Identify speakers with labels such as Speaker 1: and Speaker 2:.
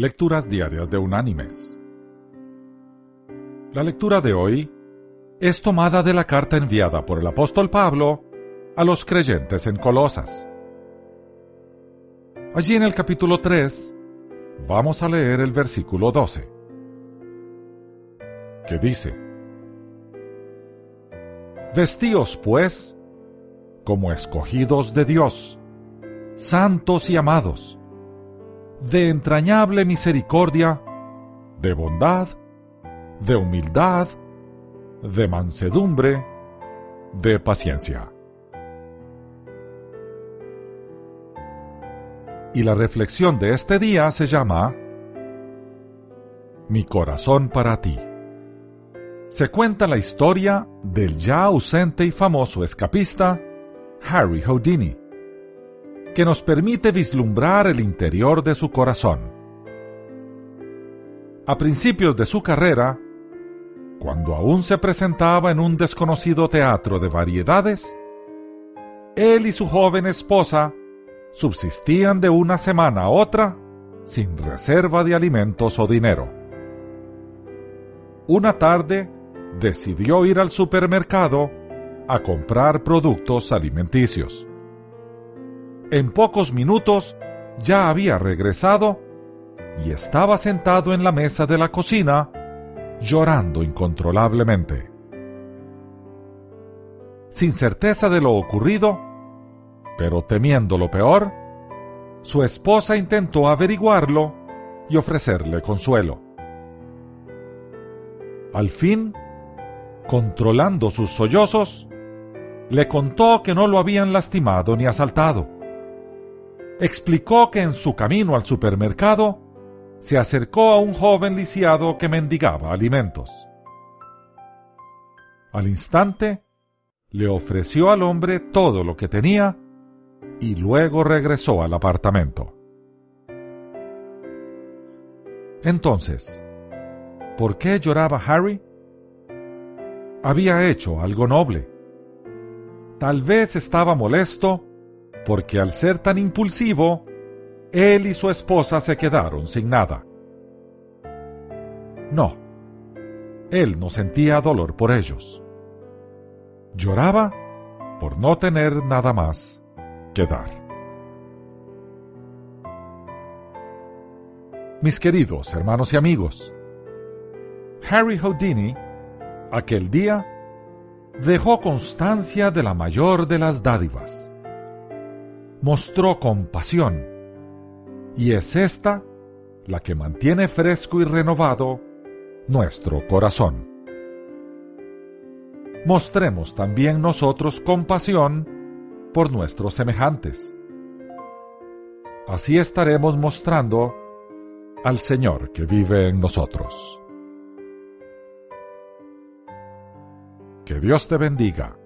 Speaker 1: Lecturas Diarias de Unánimes. La lectura de hoy es tomada de la carta enviada por el apóstol Pablo a los creyentes en Colosas. Allí en el capítulo 3 vamos a leer el versículo 12, que dice, Vestíos pues como escogidos de Dios, santos y amados, de entrañable misericordia, de bondad, de humildad, de mansedumbre, de paciencia. Y la reflexión de este día se llama Mi corazón para ti. Se cuenta la historia del ya ausente y famoso escapista Harry Houdini que nos permite vislumbrar el interior de su corazón. A principios de su carrera, cuando aún se presentaba en un desconocido teatro de variedades, él y su joven esposa subsistían de una semana a otra sin reserva de alimentos o dinero. Una tarde decidió ir al supermercado a comprar productos alimenticios. En pocos minutos ya había regresado y estaba sentado en la mesa de la cocina llorando incontrolablemente. Sin certeza de lo ocurrido, pero temiendo lo peor, su esposa intentó averiguarlo y ofrecerle consuelo. Al fin, controlando sus sollozos, le contó que no lo habían lastimado ni asaltado explicó que en su camino al supermercado se acercó a un joven lisiado que mendigaba alimentos. Al instante, le ofreció al hombre todo lo que tenía y luego regresó al apartamento. Entonces, ¿por qué lloraba Harry? Había hecho algo noble. Tal vez estaba molesto porque al ser tan impulsivo, él y su esposa se quedaron sin nada. No, él no sentía dolor por ellos. Lloraba por no tener nada más que dar. Mis queridos hermanos y amigos, Harry Houdini, aquel día, dejó constancia de la mayor de las dádivas mostró compasión. Y es esta la que mantiene fresco y renovado nuestro corazón. Mostremos también nosotros compasión por nuestros semejantes. Así estaremos mostrando al Señor que vive en nosotros. Que Dios te bendiga